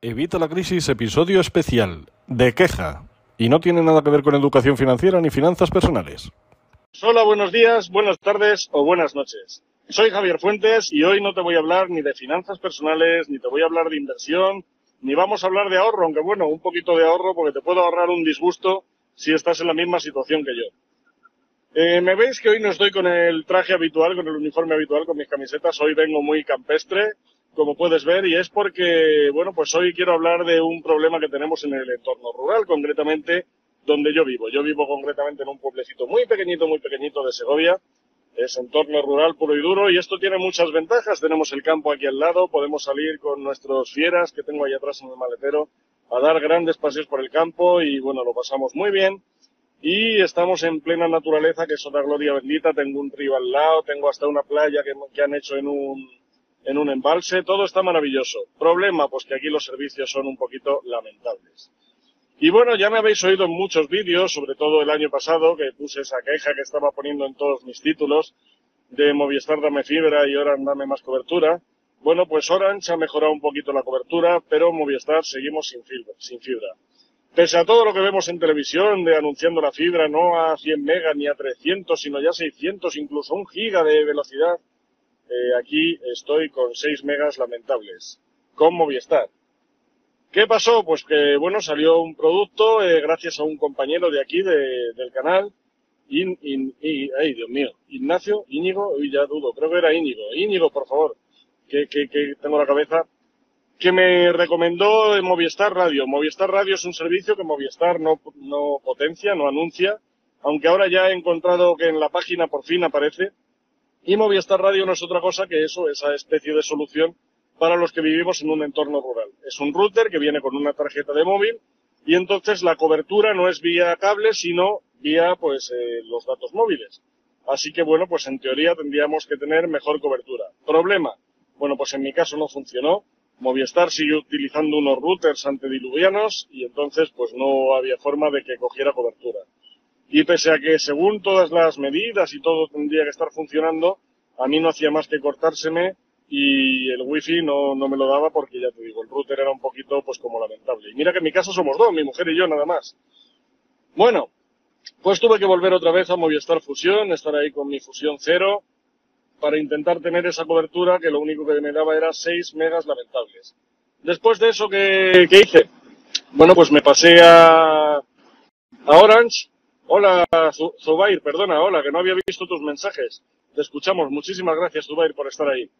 Evita la crisis, episodio especial, de queja. Y no tiene nada que ver con educación financiera ni finanzas personales. Hola, buenos días, buenas tardes o buenas noches. Soy Javier Fuentes y hoy no te voy a hablar ni de finanzas personales, ni te voy a hablar de inversión, ni vamos a hablar de ahorro, aunque bueno, un poquito de ahorro porque te puedo ahorrar un disgusto si estás en la misma situación que yo. Eh, me veis que hoy no estoy con el traje habitual, con el uniforme habitual, con mis camisetas. Hoy vengo muy campestre, como puedes ver, y es porque, bueno, pues hoy quiero hablar de un problema que tenemos en el entorno rural, concretamente donde yo vivo. Yo vivo concretamente en un pueblecito muy pequeñito, muy pequeñito de Segovia. Es entorno rural puro y duro y esto tiene muchas ventajas. Tenemos el campo aquí al lado, podemos salir con nuestros fieras que tengo ahí atrás en el maletero a dar grandes paseos por el campo y bueno, lo pasamos muy bien y estamos en plena naturaleza, que es otra gloria bendita. Tengo un río al lado, tengo hasta una playa que, que, han hecho en un, en un embalse. Todo está maravilloso. Problema, pues que aquí los servicios son un poquito lamentables. Y bueno, ya me habéis oído en muchos vídeos, sobre todo el año pasado, que puse esa queja que estaba poniendo en todos mis títulos de Movistar dame fibra y Orange dame más cobertura. Bueno, pues Orange ha mejorado un poquito la cobertura, pero Movistar seguimos sin fibra. Sin fibra. Pese a todo lo que vemos en televisión de anunciando la fibra no a 100 megas ni a 300, sino ya 600, incluso un giga de velocidad, eh, aquí estoy con 6 megas lamentables, con Movistar. ¿Qué pasó? Pues que, bueno, salió un producto eh, gracias a un compañero de aquí, de, del canal, in, ay, Dios mío, Ignacio, Íñigo, uy, ya dudo, creo que era Íñigo. Íñigo, por favor, que tengo la cabeza que me recomendó Movistar Radio. Movistar Radio es un servicio que Movistar no, no potencia, no anuncia, aunque ahora ya he encontrado que en la página por fin aparece. Y Movistar Radio no es otra cosa que eso, esa especie de solución para los que vivimos en un entorno rural. Es un router que viene con una tarjeta de móvil y entonces la cobertura no es vía cable, sino vía pues eh, los datos móviles. Así que bueno, pues en teoría tendríamos que tener mejor cobertura. Problema. Bueno, pues en mi caso no funcionó Movistar sigue utilizando unos routers antediluvianos y entonces pues no había forma de que cogiera cobertura. Y pese a que según todas las medidas y todo tendría que estar funcionando, a mí no hacía más que cortárseme y el wifi no, no me lo daba porque ya te digo, el router era un poquito pues como lamentable. Y mira que en mi casa somos dos, mi mujer y yo nada más. Bueno, pues tuve que volver otra vez a Movistar Fusión, estar ahí con mi Fusión Cero, para intentar tener esa cobertura que lo único que me daba era 6 megas lamentables. Después de eso, ¿qué, qué hice? Bueno, pues me pasé a, a Orange. Hola, Zubair, perdona, hola, que no había visto tus mensajes. Te escuchamos. Muchísimas gracias, Zubair, por estar ahí.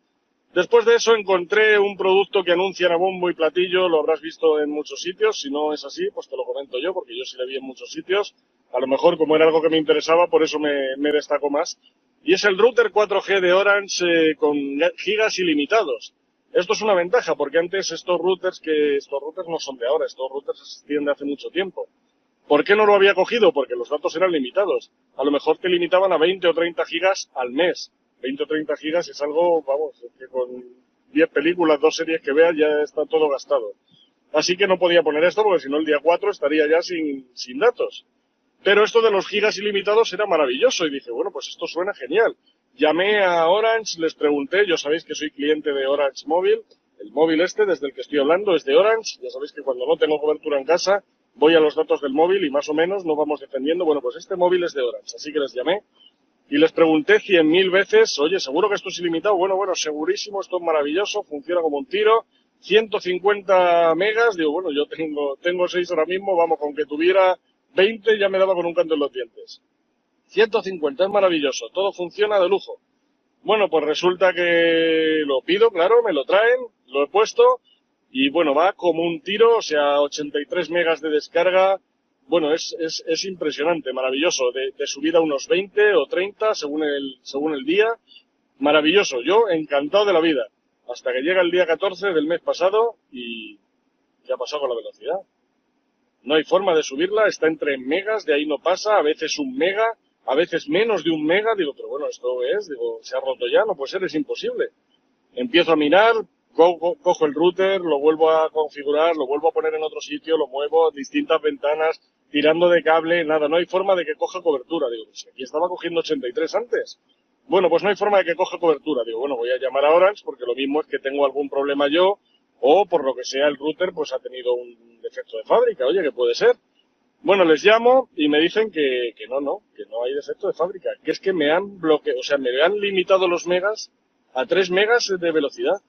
Después de eso encontré un producto que anuncian a bombo y platillo, lo habrás visto en muchos sitios, si no es así, pues te lo comento yo, porque yo sí le vi en muchos sitios. A lo mejor, como era algo que me interesaba, por eso me, me destaco más y es el router 4G de Orange eh, con gigas ilimitados. Esto es una ventaja porque antes estos routers que estos routers no son de ahora, estos routers existían de hace mucho tiempo. ¿Por qué no lo había cogido? Porque los datos eran limitados. A lo mejor te limitaban a 20 o 30 gigas al mes. 20 o 30 gigas es algo, vamos, que con 10 películas, dos series que veas ya está todo gastado. Así que no podía poner esto porque si no el día 4 estaría ya sin, sin datos. Pero esto de los gigas ilimitados era maravilloso y dije, bueno, pues esto suena genial. Llamé a Orange, les pregunté, yo sabéis que soy cliente de Orange Móvil, el móvil este desde el que estoy hablando es de Orange, ya sabéis que cuando no tengo cobertura en casa voy a los datos del móvil y más o menos nos vamos defendiendo, bueno, pues este móvil es de Orange, así que les llamé y les pregunté cien mil veces, oye, ¿seguro que esto es ilimitado? Bueno, bueno, segurísimo, esto es maravilloso, funciona como un tiro, 150 megas, digo, bueno, yo tengo, tengo 6 ahora mismo, vamos, con que tuviera 20 ya me daba con un canto en los dientes. 150, es maravilloso, todo funciona de lujo. Bueno, pues resulta que lo pido, claro, me lo traen, lo he puesto y bueno, va como un tiro, o sea, 83 megas de descarga. Bueno, es, es, es impresionante, maravilloso, de, de subida unos 20 o 30 según el, según el día. Maravilloso, yo encantado de la vida. Hasta que llega el día 14 del mes pasado y ¿qué ha pasado con la velocidad? no hay forma de subirla, está entre megas, de ahí no pasa, a veces un mega, a veces menos de un mega, digo, pero bueno, esto es, digo, se ha roto ya, no puede ser, es imposible. Empiezo a mirar, cojo, el router, lo vuelvo a configurar, lo vuelvo a poner en otro sitio, lo muevo, distintas ventanas, tirando de cable, nada, no hay forma de que coja cobertura. Digo, pues aquí estaba cogiendo 83 antes. Bueno, pues no hay forma de que coja cobertura. Digo, bueno, voy a llamar a Orange porque lo mismo es que tengo algún problema yo o por lo que sea el router pues ha tenido un defecto de fábrica, oye, que puede ser. Bueno, les llamo y me dicen que, que no, no, que no hay defecto de fábrica, que es que me han bloqueado, o sea, me han limitado los megas a 3 megas de velocidad.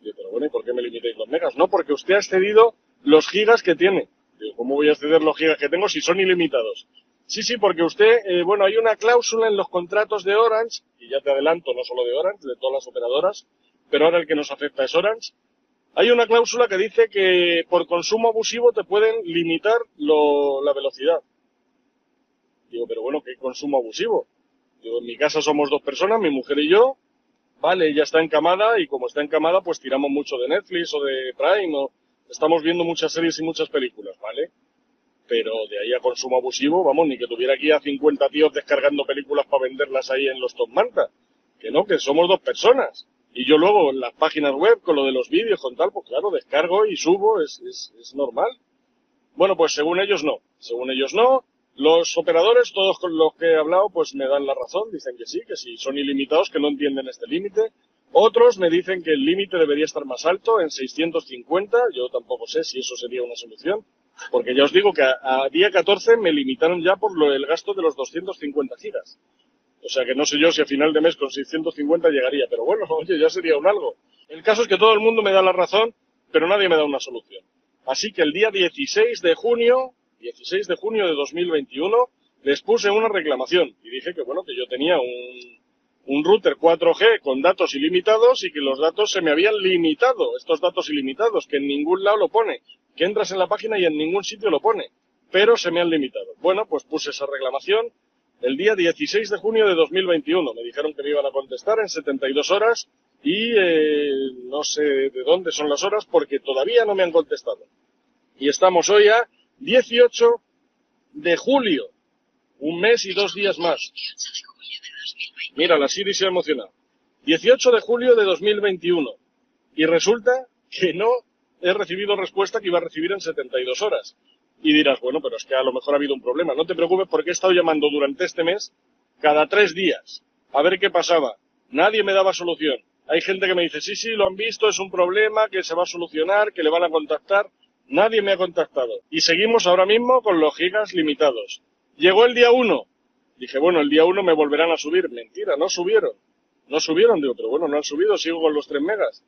Digo, pero bueno, ¿y por qué me limitéis los megas? No, porque usted ha excedido los gigas que tiene. Digo, ¿cómo voy a exceder los gigas que tengo si son ilimitados? Sí, sí, porque usted, eh, bueno, hay una cláusula en los contratos de Orange, y ya te adelanto, no solo de Orange, de todas las operadoras, pero ahora el que nos afecta es Orange. Hay una cláusula que dice que por consumo abusivo te pueden limitar lo, la velocidad. Digo, pero bueno, ¿qué consumo abusivo? Digo, en mi casa somos dos personas, mi mujer y yo. Vale, ella está encamada y como está encamada, pues tiramos mucho de Netflix o de Prime o estamos viendo muchas series y muchas películas, ¿vale? pero de ahí a consumo abusivo, vamos, ni que tuviera aquí a 50 tíos descargando películas para venderlas ahí en los Top Manta. Que no, que somos dos personas. Y yo luego en las páginas web con lo de los vídeos, con tal, pues claro, descargo y subo, es, es, es normal. Bueno, pues según ellos no. Según ellos no. Los operadores, todos con los que he hablado, pues me dan la razón, dicen que sí, que sí, son ilimitados, que no entienden este límite. Otros me dicen que el límite debería estar más alto, en 650, yo tampoco sé si eso sería una solución. Porque ya os digo que a, día 14 me limitaron ya por lo, el gasto de los 250 gigas. O sea que no sé yo si a final de mes con 650 llegaría, pero bueno, oye, ya sería un algo. El caso es que todo el mundo me da la razón, pero nadie me da una solución. Así que el día 16 de junio, 16 de junio de 2021, les puse una reclamación y dije que bueno, que yo tenía un, un router 4G con datos ilimitados y que los datos se me habían limitado, estos datos ilimitados, que en ningún lado lo pone, que entras en la página y en ningún sitio lo pone, pero se me han limitado. Bueno, pues puse esa reclamación el día 16 de junio de 2021. Me dijeron que me iban a contestar en 72 horas y eh, no sé de dónde son las horas porque todavía no me han contestado. Y estamos hoy a 18 de julio, un mes y dos días más. Mira, la Siri se ha emocionado. 18 de julio de 2021. Y resulta que no he recibido respuesta que iba a recibir en 72 horas. Y dirás, bueno, pero es que a lo mejor ha habido un problema. No te preocupes porque he estado llamando durante este mes cada tres días a ver qué pasaba. Nadie me daba solución. Hay gente que me dice, sí, sí, lo han visto, es un problema, que se va a solucionar, que le van a contactar. Nadie me ha contactado. Y seguimos ahora mismo con los gigas limitados. Llegó el día 1. Dije, bueno, el día 1 me volverán a subir. Mentira, no subieron. No subieron, digo, pero bueno, no han subido, sigo con los 3 megas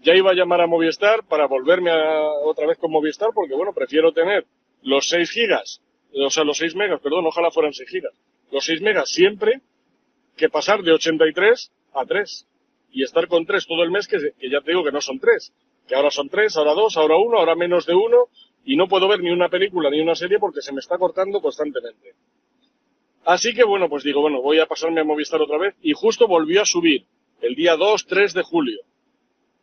ya iba a llamar a Movistar para volverme a, otra vez con Movistar, porque bueno, prefiero tener los 6 gigas, o sea, los 6 megas, perdón, ojalá fueran 6 gigas, los 6 megas siempre, que pasar de 83 a 3. Y estar con 3 todo el mes, que, ya te digo que no son 3, que ahora son 3, ahora 2, ahora 1, ahora menos de 1, y no puedo ver ni una película ni una serie porque se me está cortando constantemente. Así que bueno, pues digo, bueno, voy a pasarme a Movistar otra vez, y justo volvió a subir el día 2, 3 de julio.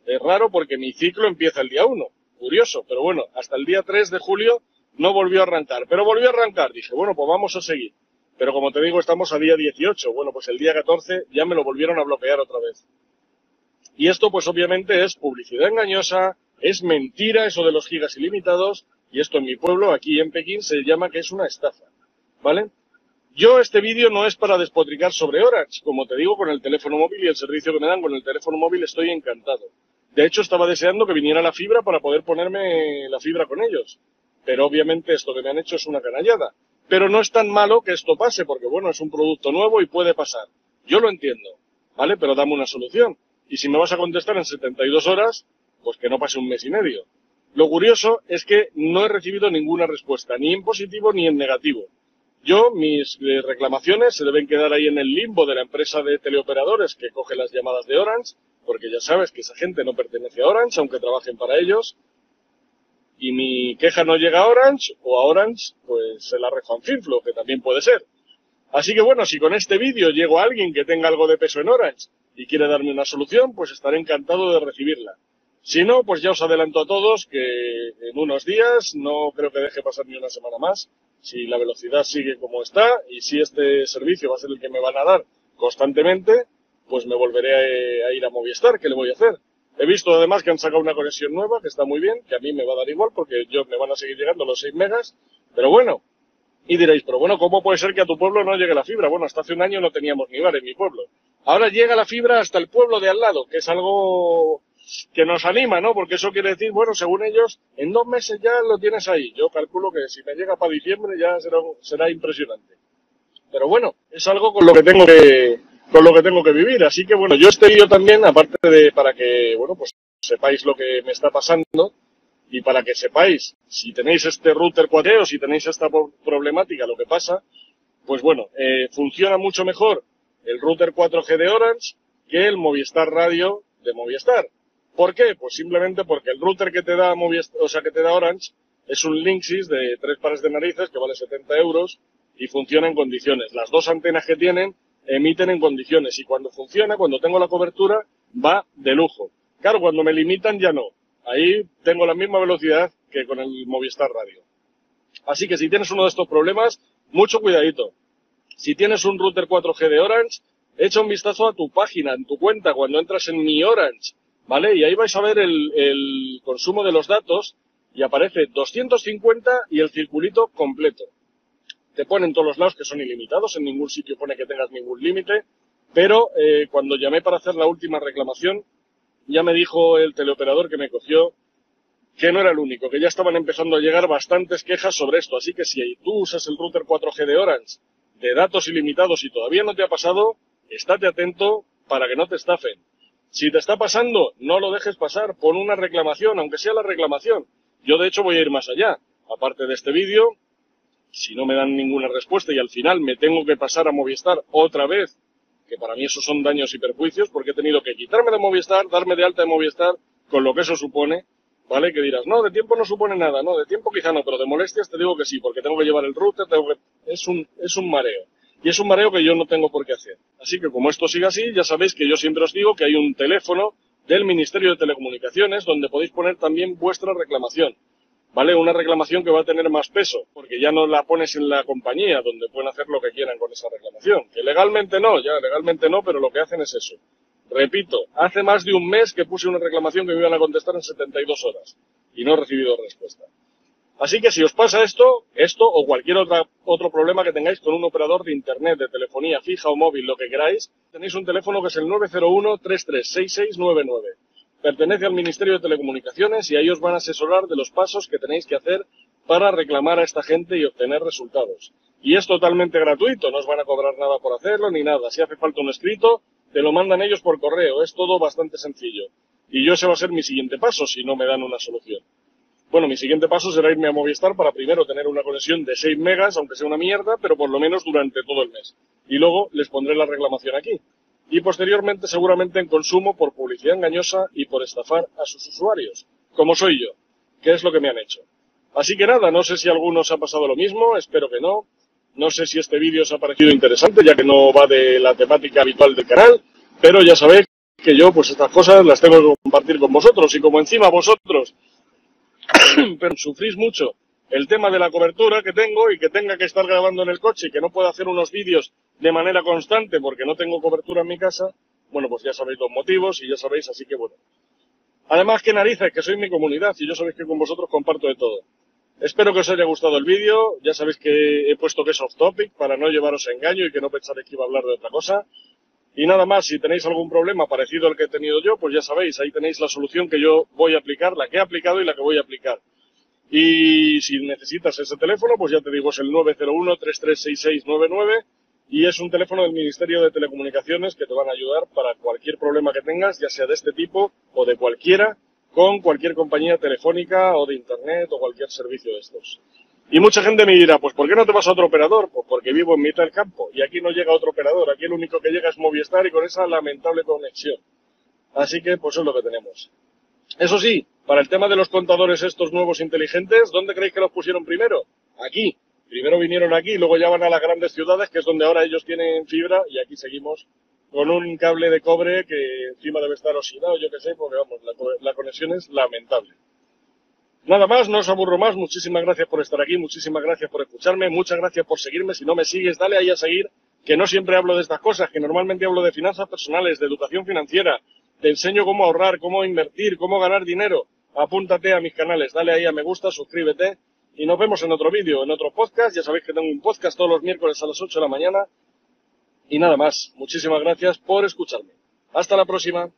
Es raro porque mi ciclo empieza el día 1. Curioso, pero bueno, hasta el día 3 de julio no volvió a arrancar. Pero volvió a arrancar. Dije, bueno, pues vamos a seguir. Pero como te digo, estamos a día 18. Bueno, pues el día 14 ya me lo volvieron a bloquear otra vez. Y esto pues obviamente es publicidad engañosa, es mentira eso de los gigas ilimitados, y esto en mi pueblo, aquí en Pekín, se llama que es una estafa. ¿Vale? Yo este vídeo no es para despotricar sobre Orange. Como te digo, con el teléfono móvil y el servicio que me dan con el teléfono móvil estoy encantado. De hecho, estaba deseando que viniera la fibra para poder ponerme la fibra con ellos. Pero obviamente esto que me han hecho es una canallada. Pero no es tan malo que esto pase, porque bueno, es un producto nuevo y puede pasar. Yo lo entiendo, ¿vale? Pero dame una solución. Y si me vas a contestar en 72 horas, pues que no pase un mes y medio. Lo curioso es que no he recibido ninguna respuesta, ni en positivo ni en negativo. Yo, mis eh, reclamaciones se deben quedar ahí en el limbo de la empresa de teleoperadores que coge las llamadas de Orange porque ya sabes que esa gente no pertenece a Orange, aunque trabajen para ellos, y mi queja no llega a Orange, o a Orange, pues se la rejo a Finflo, que también puede ser. Así que bueno, si con este vídeo llego a alguien que tenga algo de peso en Orange y quiere darme una solución, pues estaré encantado de recibirla. Si no, pues ya os adelanto a todos que en unos días, no creo que deje pasar ni una semana más, si la velocidad sigue como está y si este servicio va a ser el que me van a dar constantemente, pues me volveré a, ir a Movistar, ¿qué le voy a hacer? He visto además que han sacado una conexión nueva, que está muy bien, que a mí me va a dar igual porque yo me van a seguir llegando los 6 megas, pero bueno. Y diréis, pero bueno, ¿cómo puede ser que a tu pueblo no llegue la fibra? Bueno, hasta hace un año no teníamos ni bar en mi pueblo. Ahora llega la fibra hasta el pueblo de al lado, que es algo que nos anima, ¿no? Porque eso quiere decir, bueno, según ellos, en dos meses ya lo tienes ahí. Yo calculo que si me llega para diciembre ya será, será impresionante. Pero bueno, es algo con lo que tengo que, con lo que tengo que vivir. Así que bueno, yo este vídeo también, aparte de para que, bueno, pues sepáis lo que me está pasando y para que sepáis si tenéis este router 4 o si tenéis esta problemática, lo que pasa, pues bueno, eh, funciona mucho mejor el router 4G de Orange que el Movistar Radio de Movistar. ¿Por qué? Pues simplemente porque el router que te da Movistar, o sea, que te da Orange es un Linksys de tres pares de narices que vale 70 euros y funciona en condiciones. Las dos antenas que tienen emiten en condiciones y cuando funciona, cuando tengo la cobertura, va de lujo. Claro, cuando me limitan ya no. Ahí tengo la misma velocidad que con el Movistar Radio. Así que si tienes uno de estos problemas, mucho cuidadito. Si tienes un router 4G de Orange, echa un vistazo a tu página, en tu cuenta, cuando entras en Mi Orange, ¿vale? Y ahí vais a ver el, consumo de los datos y aparece 250 y el circulito completo. Te ponen todos los lados que son ilimitados, en ningún sitio pone que tengas ningún límite, pero eh, cuando llamé para hacer la última reclamación, ya me dijo el teleoperador que me cogió que no era el único, que ya estaban empezando a llegar bastantes quejas sobre esto. Así que si tú usas el router 4G de Orange de datos ilimitados y todavía no te ha pasado, estate atento para que no te estafen. Si te está pasando, no lo dejes pasar, pon una reclamación, aunque sea la reclamación. Yo de hecho voy a ir más allá. Aparte de este vídeo, si no me dan ninguna respuesta y al final me tengo que pasar a Movistar otra vez, que para mí esos son daños y perjuicios, porque he tenido que quitarme de Movistar, darme de alta de Movistar, con lo que eso supone, ¿vale? Que dirás, no, de tiempo no supone nada, no, de tiempo quizá no, pero de molestias te digo que sí, porque tengo que llevar el router, tengo que... es un, es un mareo. Y es un mareo que yo no tengo por qué hacer. Así que como esto sigue así, ya sabéis que yo siempre os digo que hay un teléfono del Ministerio de Telecomunicaciones donde podéis poner también vuestra reclamación. ¿Vale? Una reclamación que va a tener más peso, porque ya no la pones en la compañía, donde pueden hacer lo que quieran con esa reclamación. Que legalmente no, ya legalmente no, pero lo que hacen es eso. Repito, hace más de un mes que puse una reclamación que me iban a contestar en 72 horas y no he recibido respuesta. Así que si os pasa esto, esto o cualquier otra, otro problema que tengáis con un operador de internet, de telefonía fija o móvil, lo que queráis, tenéis un teléfono que es el 901-336699. Pertenece al Ministerio de Telecomunicaciones y ahí os van a asesorar de los pasos que tenéis que hacer para reclamar a esta gente y obtener resultados. Y es totalmente gratuito, no os van a cobrar nada por hacerlo ni nada. Si hace falta un escrito, te lo mandan ellos por correo. Es todo bastante sencillo. Y yo ese va a ser mi siguiente paso si no me dan una solución. Bueno, mi siguiente paso será irme a Movistar para primero tener una conexión de 6 megas, aunque sea una mierda, pero por lo menos durante todo el mes. Y luego les pondré la reclamación aquí. Y posteriormente seguramente en consumo por publicidad engañosa y por estafar a sus usuarios, como soy yo, que es lo que me han hecho. Así que nada, no sé si a algunos ha pasado lo mismo, espero que no. No sé si este vídeo os ha parecido interesante, ya que no va de la temática habitual del canal, pero ya sabéis que yo pues estas cosas las tengo que compartir con vosotros y como encima vosotros pero sufrís mucho el tema de la cobertura que tengo y que tenga que estar grabando en el coche y que no pueda hacer unos vídeos de manera constante porque no tengo cobertura en mi casa, bueno, pues ya sabéis los motivos y ya sabéis, así que bueno. Además, que narices, que soy mi comunidad y yo sabéis que con vosotros comparto de todo. Espero que os haya gustado el vídeo, ya sabéis que he puesto que es off topic para no llevaros a engaño y que no pensaréis que iba a hablar de otra cosa. Y nada más, si tenéis algún problema parecido al que he tenido yo, pues ya sabéis, ahí tenéis la solución que yo voy a aplicar, la que he aplicado y la que voy a aplicar. Y si necesitas ese teléfono, pues ya te digo, es el 901-336699 y es un teléfono del Ministerio de Telecomunicaciones que te van a ayudar para cualquier problema que tengas, ya sea de este tipo o de cualquiera, con cualquier compañía telefónica o de Internet o cualquier servicio de estos. Y mucha gente me dirá, pues ¿por qué no te vas a otro operador? Pues porque vivo en mitad del campo y aquí no llega otro operador, aquí el único que llega es Movistar y con esa lamentable conexión. Así que pues es lo que tenemos. Eso sí, para el tema de los contadores estos nuevos inteligentes, ¿dónde creéis que los pusieron primero? Aquí. Primero vinieron aquí luego ya van a las grandes ciudades, que es donde ahora ellos tienen fibra y aquí seguimos con un cable de cobre que encima debe estar oxidado, yo qué sé, porque vamos, la, la conexión es lamentable. Nada más, no os aburro más. Muchísimas gracias por estar aquí, muchísimas gracias por escucharme, muchas gracias por seguirme. Si no me sigues, dale ahí a seguir, que no siempre hablo de estas cosas, que normalmente hablo de finanzas personales, de educación financiera, te enseño cómo ahorrar, cómo invertir, cómo ganar dinero. Apúntate a mis canales, dale ahí a me gusta, suscríbete y nos vemos en otro vídeo, en otro podcast. Ya sabéis que tengo un podcast todos los miércoles a las 8 de la mañana. Y nada más, muchísimas gracias por escucharme. Hasta la próxima.